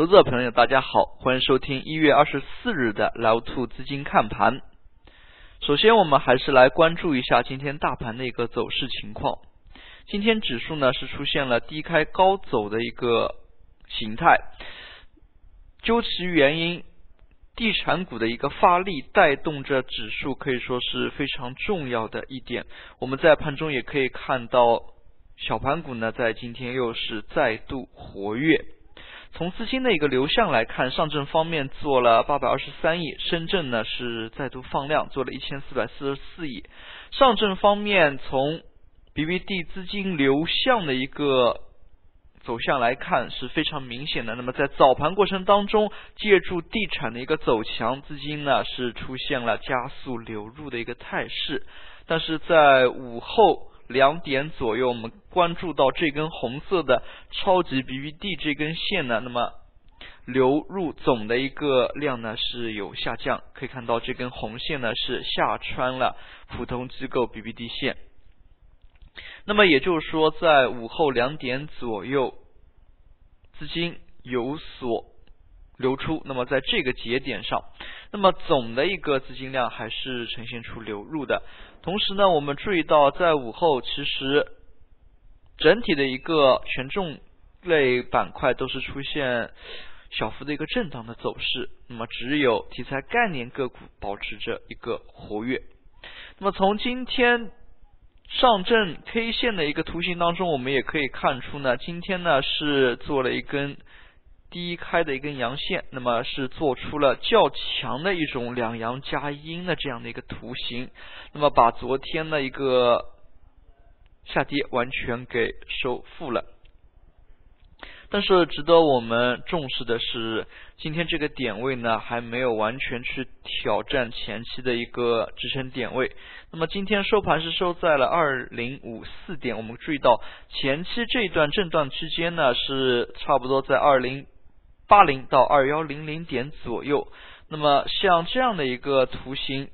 投资者朋友，大家好，欢迎收听一月二十四日的老兔资金看盘。首先，我们还是来关注一下今天大盘的一个走势情况。今天指数呢是出现了低开高走的一个形态，究其原因，地产股的一个发力带动着指数，可以说是非常重要的一点。我们在盘中也可以看到，小盘股呢在今天又是再度活跃。从资金的一个流向来看，上证方面做了八百二十三亿，深圳呢是再度放量，做了一千四百四十四亿。上证方面从 BBD 资金流向的一个走向来看是非常明显的。那么在早盘过程当中，借助地产的一个走强，资金呢是出现了加速流入的一个态势，但是在午后。两点左右，我们关注到这根红色的超级 BBD 这根线呢，那么流入总的一个量呢是有下降，可以看到这根红线呢是下穿了普通机构 BBD 线。那么也就是说，在午后两点左右，资金有所流出。那么在这个节点上，那么总的一个资金量还是呈现出流入的。同时呢，我们注意到，在午后，其实整体的一个权重类板块都是出现小幅的一个震荡的走势。那么，只有题材概念个股保持着一个活跃。那么，从今天上证 K 线的一个图形当中，我们也可以看出呢，今天呢是做了一根。低开的一根阳线，那么是做出了较强的一种两阳加阴的这样的一个图形，那么把昨天的一个下跌完全给收复了。但是值得我们重视的是，今天这个点位呢还没有完全去挑战前期的一个支撑点位。那么今天收盘是收在了二零五四点，我们注意到前期这一段震荡区间呢是差不多在二零。八零到二幺零零点左右，那么像这样的一个图形，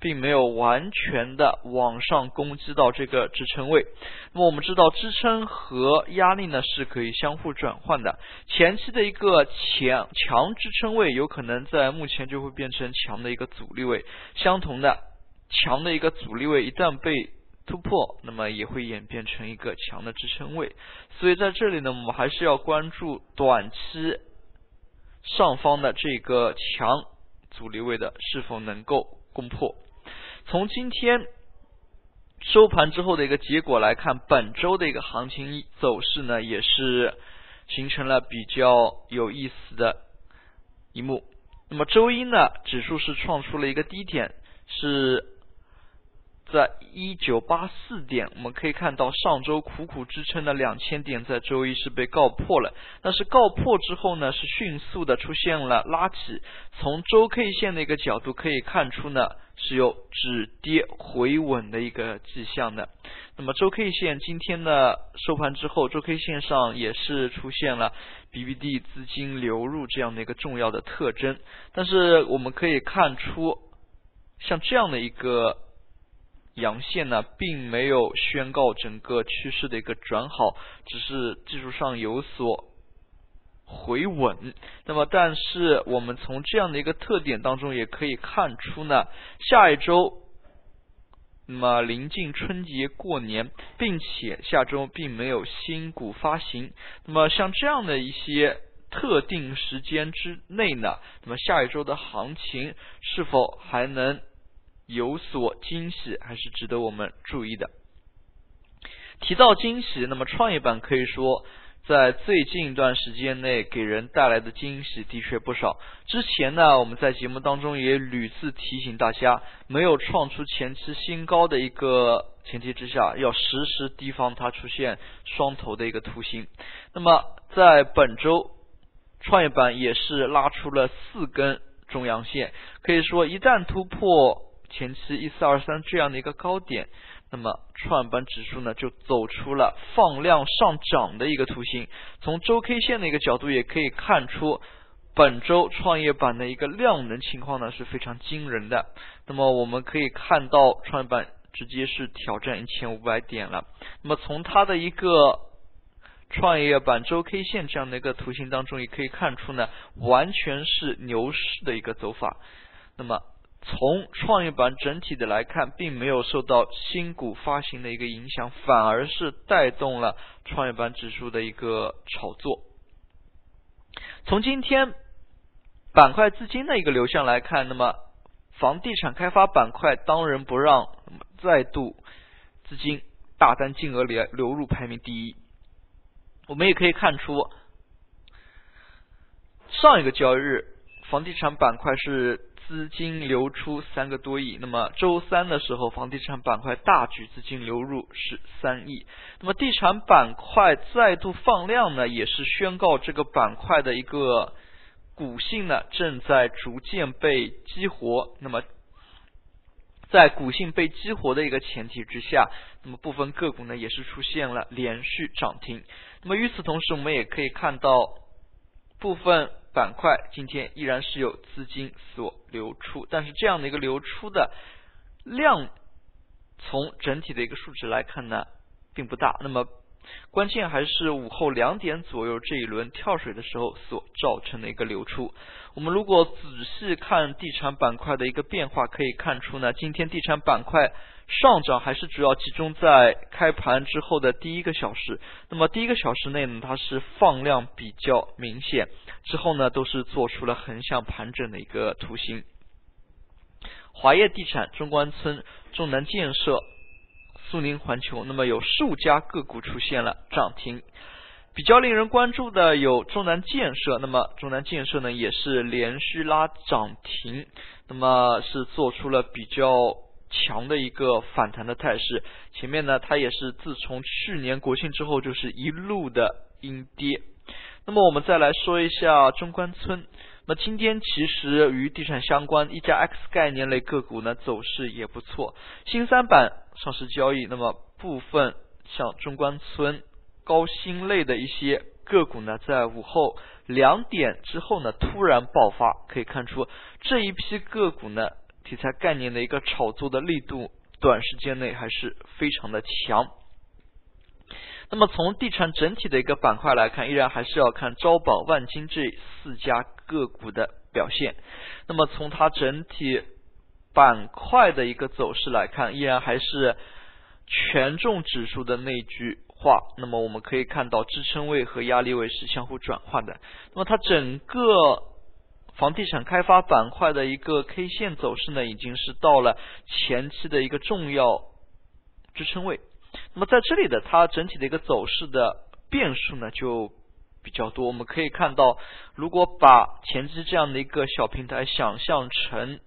并没有完全的往上攻击到这个支撑位。那么我们知道，支撑和压力呢是可以相互转换的。前期的一个强强支撑位，有可能在目前就会变成强的一个阻力位。相同的，强的一个阻力位一旦被突破，那么也会演变成一个强的支撑位。所以在这里呢，我们还是要关注短期。上方的这个强阻力位的是否能够攻破？从今天收盘之后的一个结果来看，本周的一个行情走势呢，也是形成了比较有意思的一幕。那么周一呢，指数是创出了一个低点，是。在一九八四点，我们可以看到上周苦苦支撑的两千点，在周一是被告破了。但是告破之后呢，是迅速的出现了拉起。从周 K 线的一个角度可以看出呢，是有止跌回稳的一个迹象的。那么周 K 线今天的收盘之后，周 K 线上也是出现了 BBD 资金流入这样的一个重要的特征。但是我们可以看出，像这样的一个。阳线呢，并没有宣告整个趋势的一个转好，只是技术上有所回稳。那么，但是我们从这样的一个特点当中也可以看出呢，下一周，那么临近春节过年，并且下周并没有新股发行。那么，像这样的一些特定时间之内呢，那么下一周的行情是否还能？有所惊喜还是值得我们注意的。提到惊喜，那么创业板可以说在最近一段时间内给人带来的惊喜的确不少。之前呢，我们在节目当中也屡次提醒大家，没有创出前期新高的一个前提之下，要时时提防它出现双头的一个图形。那么在本周，创业板也是拉出了四根中阳线，可以说一旦突破。前期一四二三这样的一个高点，那么创业板指数呢就走出了放量上涨的一个图形。从周 K 线的一个角度也可以看出，本周创业板的一个量能情况呢是非常惊人的。那么我们可以看到创业板直接是挑战一千五百点了。那么从它的一个创业板周 K 线这样的一个图形当中，也可以看出呢，完全是牛市的一个走法。那么从创业板整体的来看，并没有受到新股发行的一个影响，反而是带动了创业板指数的一个炒作。从今天板块资金的一个流向来看，那么房地产开发板块当仁不让，再度资金大单金额流流入排名第一。我们也可以看出，上一个交易日房地产板块是。资金流出三个多亿，那么周三的时候，房地产板块大举资金流入是三亿。那么地产板块再度放量呢，也是宣告这个板块的一个股性呢正在逐渐被激活。那么在股性被激活的一个前提之下，那么部分个股呢也是出现了连续涨停。那么与此同时，我们也可以看到部分。板块今天依然是有资金所流出，但是这样的一个流出的量，从整体的一个数值来看呢，并不大。那么关键还是午后两点左右这一轮跳水的时候所造成的一个流出。我们如果仔细看地产板块的一个变化，可以看出呢，今天地产板块。上涨还是主要集中在开盘之后的第一个小时。那么第一个小时内呢，它是放量比较明显，之后呢都是做出了横向盘整的一个图形。华业地产、中关村、中南建设、苏宁环球，那么有数家个股出现了涨停。比较令人关注的有中南建设，那么中南建设呢也是连续拉涨停，那么是做出了比较。强的一个反弹的态势，前面呢，它也是自从去年国庆之后就是一路的阴跌。那么我们再来说一下中关村，那今天其实与地产相关一家 X 概念类个股呢走势也不错，新三板上市交易，那么部分像中关村高新类的一些个股呢，在午后两点之后呢突然爆发，可以看出这一批个股呢。题材概念的一个炒作的力度，短时间内还是非常的强。那么从地产整体的一个板块来看，依然还是要看招宝万金这四家个股的表现。那么从它整体板块的一个走势来看，依然还是权重指数的那句话。那么我们可以看到支撑位和压力位是相互转换的。那么它整个。房地产开发板块的一个 K 线走势呢，已经是到了前期的一个重要支撑位。那么在这里的它整体的一个走势的变数呢，就比较多。我们可以看到，如果把前期这样的一个小平台想象成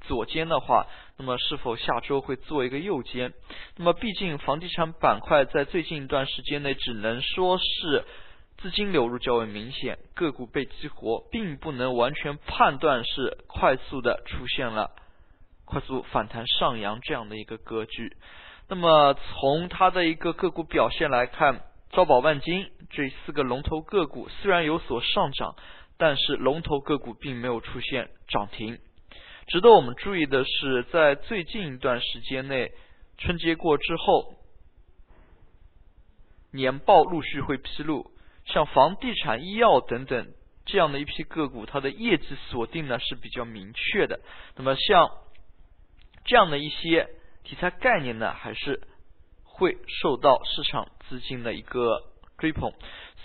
左肩的话，那么是否下周会做一个右肩？那么毕竟房地产板块在最近一段时间内，只能说是。资金流入较为明显，个股被激活，并不能完全判断是快速的出现了快速反弹上扬这样的一个格局。那么从它的一个个股表现来看，招宝万金这四个龙头个股虽然有所上涨，但是龙头个股并没有出现涨停。值得我们注意的是，在最近一段时间内，春节过之后，年报陆续会披露。像房地产、医药等等这样的一批个股，它的业绩锁定呢是比较明确的。那么像这样的一些题材概念呢，还是会受到市场资金的一个追捧。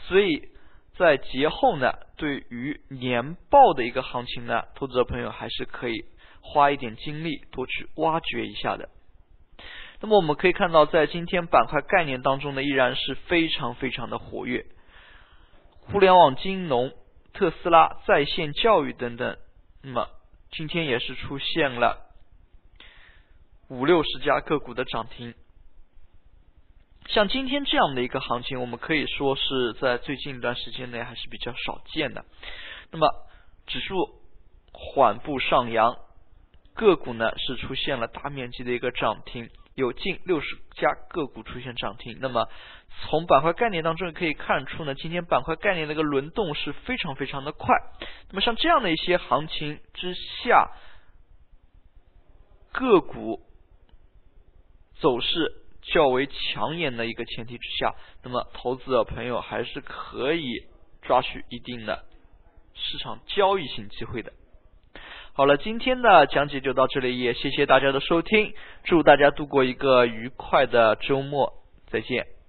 所以在节后呢，对于年报的一个行情呢，投资者朋友还是可以花一点精力多去挖掘一下的。那么我们可以看到，在今天板块概念当中呢，依然是非常非常的活跃。互联网金融、特斯拉、在线教育等等，那么今天也是出现了五六十家个股的涨停。像今天这样的一个行情，我们可以说是在最近一段时间内还是比较少见的。那么指数缓步上扬，个股呢是出现了大面积的一个涨停。有近六十家个股出现涨停，那么从板块概念当中可以看出呢，今天板块概念的一个轮动是非常非常的快。那么像这样的一些行情之下，个股走势较为抢眼的一个前提之下，那么投资者朋友还是可以抓取一定的市场交易性机会的。好了，今天的讲解就到这里，也谢谢大家的收听，祝大家度过一个愉快的周末，再见。